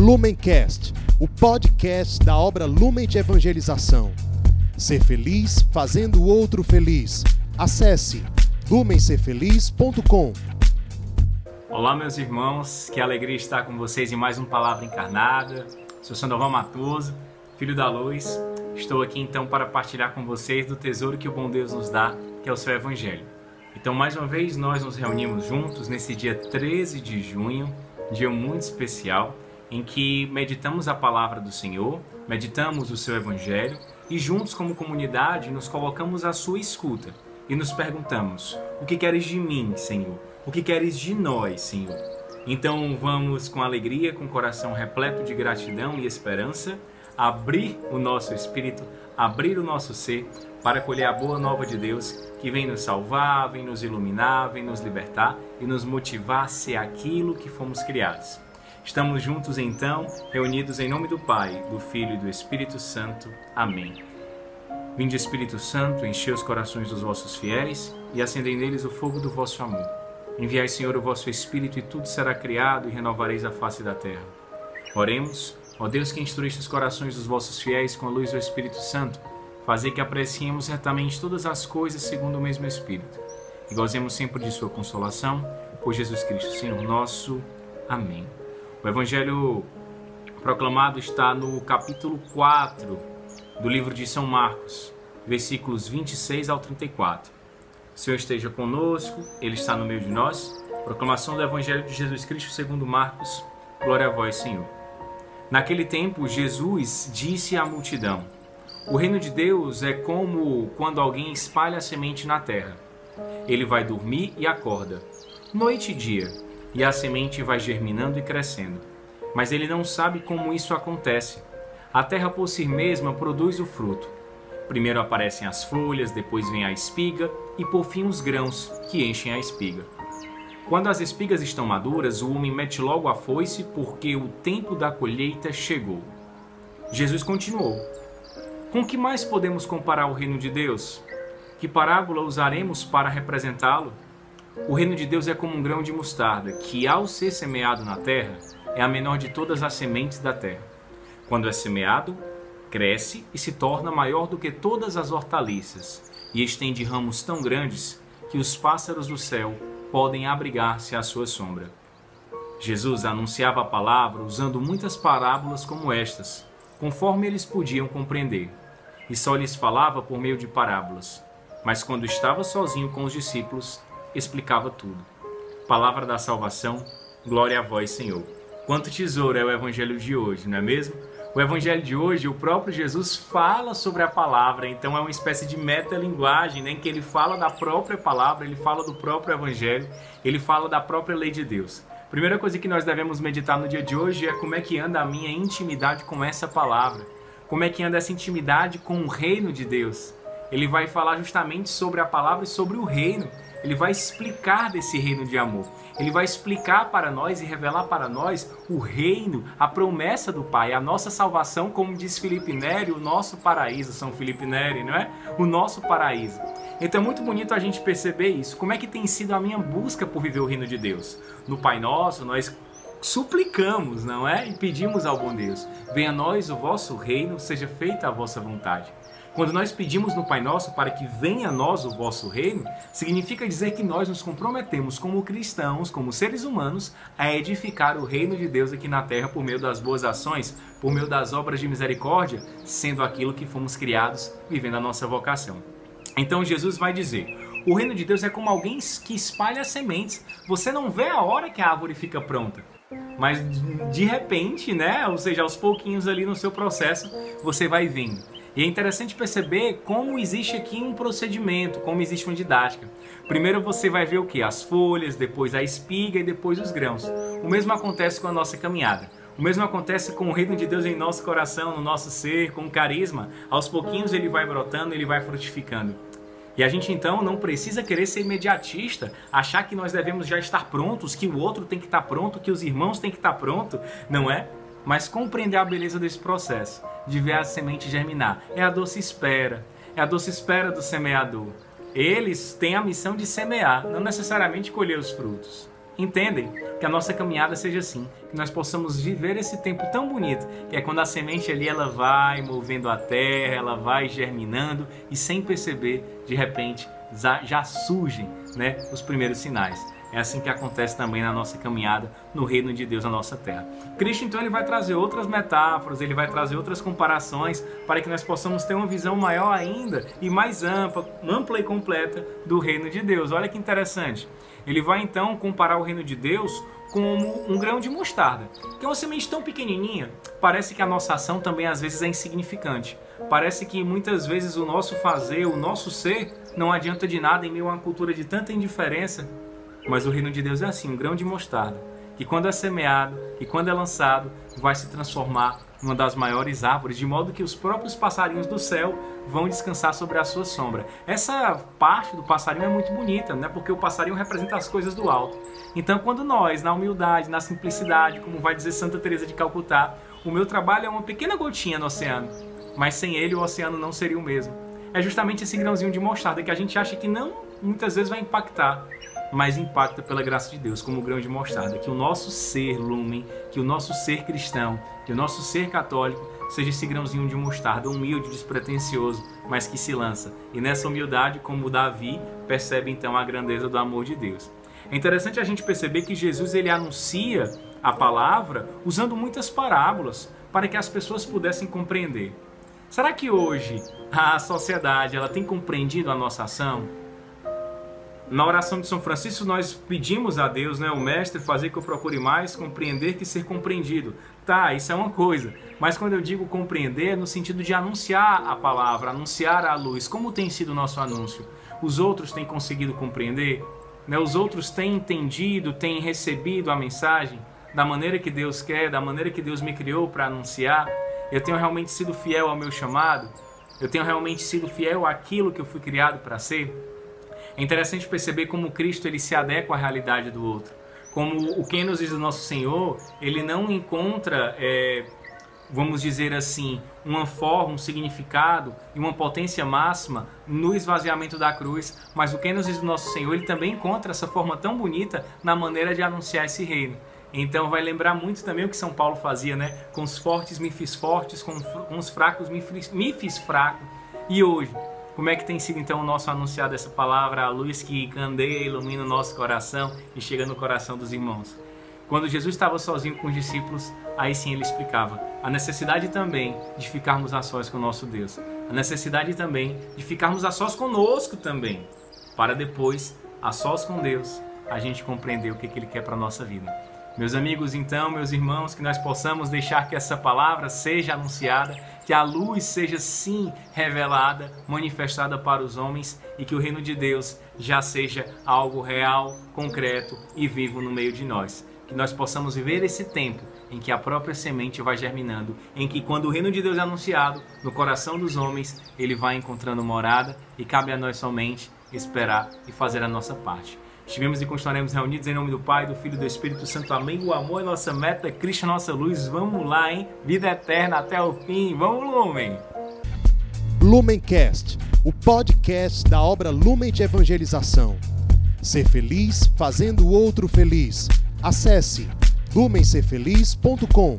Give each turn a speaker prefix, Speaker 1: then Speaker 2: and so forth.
Speaker 1: Lumencast, o podcast da obra Lumen de Evangelização. Ser feliz fazendo o outro feliz. Acesse lumencerfeliz.com.
Speaker 2: Olá, meus irmãos, que alegria estar com vocês em mais um Palavra Encarnada. Sou Sandoval Matoso, filho da luz. Estou aqui então para partilhar com vocês do tesouro que o bom Deus nos dá, que é o seu Evangelho. Então, mais uma vez, nós nos reunimos juntos nesse dia 13 de junho, dia muito especial, em que meditamos a palavra do Senhor, meditamos o seu Evangelho e juntos, como comunidade, nos colocamos à sua escuta e nos perguntamos: O que queres de mim, Senhor? O que queres de nós, Senhor? Então vamos com alegria, com o coração repleto de gratidão e esperança, abrir o nosso espírito, abrir o nosso ser para colher a boa nova de Deus que vem nos salvar, vem nos iluminar, vem nos libertar e nos motivar a ser aquilo que fomos criados. Estamos juntos então, reunidos em nome do Pai, do Filho e do Espírito Santo. Amém. Vinde Espírito Santo, enchei os corações dos vossos fiéis e acendei neles o fogo do vosso amor. Enviai, Senhor, o vosso Espírito e tudo será criado e renovareis a face da terra. Oremos, ó Deus que instruíste os corações dos vossos fiéis com a luz do Espírito Santo, fazei que apreciemos certamente todas as coisas segundo o mesmo Espírito e gozemos sempre de sua consolação, por Jesus Cristo, Senhor nosso. Amém. O Evangelho proclamado está no capítulo 4 do livro de São Marcos, versículos 26 ao 34. O Senhor esteja conosco, Ele está no meio de nós. Proclamação do Evangelho de Jesus Cristo segundo Marcos. Glória a vós, Senhor. Naquele tempo, Jesus disse à multidão: O reino de Deus é como quando alguém espalha a semente na terra. Ele vai dormir e acorda, noite e dia e a semente vai germinando e crescendo. Mas ele não sabe como isso acontece. A terra por si mesma produz o fruto. Primeiro aparecem as folhas, depois vem a espiga e por fim os grãos, que enchem a espiga. Quando as espigas estão maduras, o homem mete logo a foice, porque o tempo da colheita chegou. Jesus continuou: Com que mais podemos comparar o reino de Deus? Que parábola usaremos para representá-lo? O reino de Deus é como um grão de mostarda, que ao ser semeado na terra, é a menor de todas as sementes da terra. Quando é semeado, cresce e se torna maior do que todas as hortaliças, e estende ramos tão grandes que os pássaros do céu podem abrigar-se à sua sombra. Jesus anunciava a palavra usando muitas parábolas como estas, conforme eles podiam compreender, e só lhes falava por meio de parábolas. Mas quando estava sozinho com os discípulos, explicava tudo. Palavra da salvação, glória a vós, Senhor. Quanto tesouro é o evangelho de hoje, não é mesmo? O evangelho de hoje, o próprio Jesus fala sobre a palavra, então é uma espécie de metalinguagem, né, em que ele fala da própria palavra, ele fala do próprio evangelho, ele fala da própria lei de Deus. Primeira coisa que nós devemos meditar no dia de hoje é como é que anda a minha intimidade com essa palavra. Como é que anda essa intimidade com o reino de Deus? Ele vai falar justamente sobre a palavra e sobre o reino ele vai explicar desse reino de amor. Ele vai explicar para nós e revelar para nós o reino, a promessa do Pai, a nossa salvação, como diz Felipe Neri, o nosso paraíso, São Felipe Neri, não é? O nosso paraíso. Então é muito bonito a gente perceber isso. Como é que tem sido a minha busca por viver o reino de Deus? No Pai Nosso, nós suplicamos, não é? E pedimos ao bom Deus: venha a nós o vosso reino, seja feita a vossa vontade. Quando nós pedimos no Pai Nosso para que venha a nós o vosso reino, significa dizer que nós nos comprometemos como cristãos, como seres humanos, a edificar o reino de Deus aqui na terra por meio das boas ações, por meio das obras de misericórdia, sendo aquilo que fomos criados, vivendo a nossa vocação. Então Jesus vai dizer: o reino de Deus é como alguém que espalha sementes. Você não vê a hora que a árvore fica pronta. Mas de repente, né? Ou seja, aos pouquinhos ali no seu processo, você vai vendo. E é interessante perceber como existe aqui um procedimento, como existe uma didática. Primeiro você vai ver o que? As folhas, depois a espiga e depois os grãos. O mesmo acontece com a nossa caminhada. O mesmo acontece com o reino de Deus em nosso coração, no nosso ser, com o carisma. Aos pouquinhos ele vai brotando, ele vai frutificando. E a gente então não precisa querer ser imediatista, achar que nós devemos já estar prontos, que o outro tem que estar pronto, que os irmãos têm que estar pronto, não é? Mas compreender a beleza desse processo, de ver a semente germinar, é a doce espera, é a doce espera do semeador. Eles têm a missão de semear, não necessariamente colher os frutos. entendem que a nossa caminhada seja assim, que nós possamos viver esse tempo tão bonito, que é quando a semente ali ela vai movendo a terra, ela vai germinando e sem perceber, de repente, já surgem né, os primeiros sinais. É assim que acontece também na nossa caminhada no reino de Deus na nossa terra. Cristo então ele vai trazer outras metáforas, ele vai trazer outras comparações para que nós possamos ter uma visão maior ainda e mais ampla, ampla e completa do reino de Deus. Olha que interessante. Ele vai então comparar o reino de Deus como um grão de mostarda, que é uma semente tão pequenininha. Parece que a nossa ação também às vezes é insignificante. Parece que muitas vezes o nosso fazer, o nosso ser, não adianta de nada em meio a uma cultura de tanta indiferença mas o reino de Deus é assim, um grão de mostarda, que quando é semeado e quando é lançado, vai se transformar numa das maiores árvores, de modo que os próprios passarinhos do céu vão descansar sobre a sua sombra. Essa parte do passarinho é muito bonita, né? Porque o passarinho representa as coisas do alto. Então, quando nós, na humildade, na simplicidade, como vai dizer Santa Teresa de Calcutá, o meu trabalho é uma pequena gotinha no oceano, mas sem ele o oceano não seria o mesmo. É justamente esse grãozinho de mostarda que a gente acha que não muitas vezes vai impactar, mas impacta pela graça de Deus, como o grão de mostarda. Que o nosso ser lumen, que o nosso ser cristão, que o nosso ser católico seja esse grãozinho de mostarda, humilde, despretensioso, mas que se lança. E nessa humildade, como Davi, percebe então a grandeza do amor de Deus. É interessante a gente perceber que Jesus ele anuncia a palavra usando muitas parábolas para que as pessoas pudessem compreender. Será que hoje a sociedade ela tem compreendido a nossa ação? Na oração de São Francisco, nós pedimos a Deus, né, o Mestre, fazer que eu procure mais compreender que ser compreendido. Tá, isso é uma coisa. Mas quando eu digo compreender, é no sentido de anunciar a palavra, anunciar a luz. Como tem sido o nosso anúncio? Os outros têm conseguido compreender? Né? Os outros têm entendido, têm recebido a mensagem da maneira que Deus quer, da maneira que Deus me criou para anunciar? Eu tenho realmente sido fiel ao meu chamado? Eu tenho realmente sido fiel àquilo que eu fui criado para ser? É interessante perceber como Cristo ele se adequa à realidade do outro. Como o que nos diz do nosso Senhor, ele não encontra, é, vamos dizer assim, uma forma, um significado e uma potência máxima no esvaziamento da cruz, mas o que nos diz do nosso Senhor, ele também encontra essa forma tão bonita na maneira de anunciar esse reino. Então vai lembrar muito também o que São Paulo fazia, né? Com os fortes me fiz fortes, com, os fracos me fiz, me fiz fraco. E hoje, como é que tem sido então o nosso anunciado essa palavra, a luz que candeia, ilumina o nosso coração e chega no coração dos irmãos? Quando Jesus estava sozinho com os discípulos, aí sim ele explicava a necessidade também de ficarmos a sós com o nosso Deus, a necessidade também de ficarmos a sós conosco também, para depois, a sós com Deus, a gente compreender o que, que Ele quer para a nossa vida. Meus amigos, então, meus irmãos, que nós possamos deixar que essa palavra seja anunciada, que a luz seja sim revelada, manifestada para os homens e que o reino de Deus já seja algo real, concreto e vivo no meio de nós. Que nós possamos viver esse tempo em que a própria semente vai germinando, em que quando o reino de Deus é anunciado no coração dos homens, ele vai encontrando morada e cabe a nós somente esperar e fazer a nossa parte. Estivemos e continuaremos reunidos em nome do Pai, do Filho e do Espírito Santo. Amém. O amor é nossa meta, Cristo é nossa luz. Vamos lá, hein? Vida eterna até o fim. Vamos, Lumen!
Speaker 1: Lumencast, o podcast da obra Lumen de Evangelização. Ser feliz fazendo o outro feliz. Acesse lumencerfeliz.com.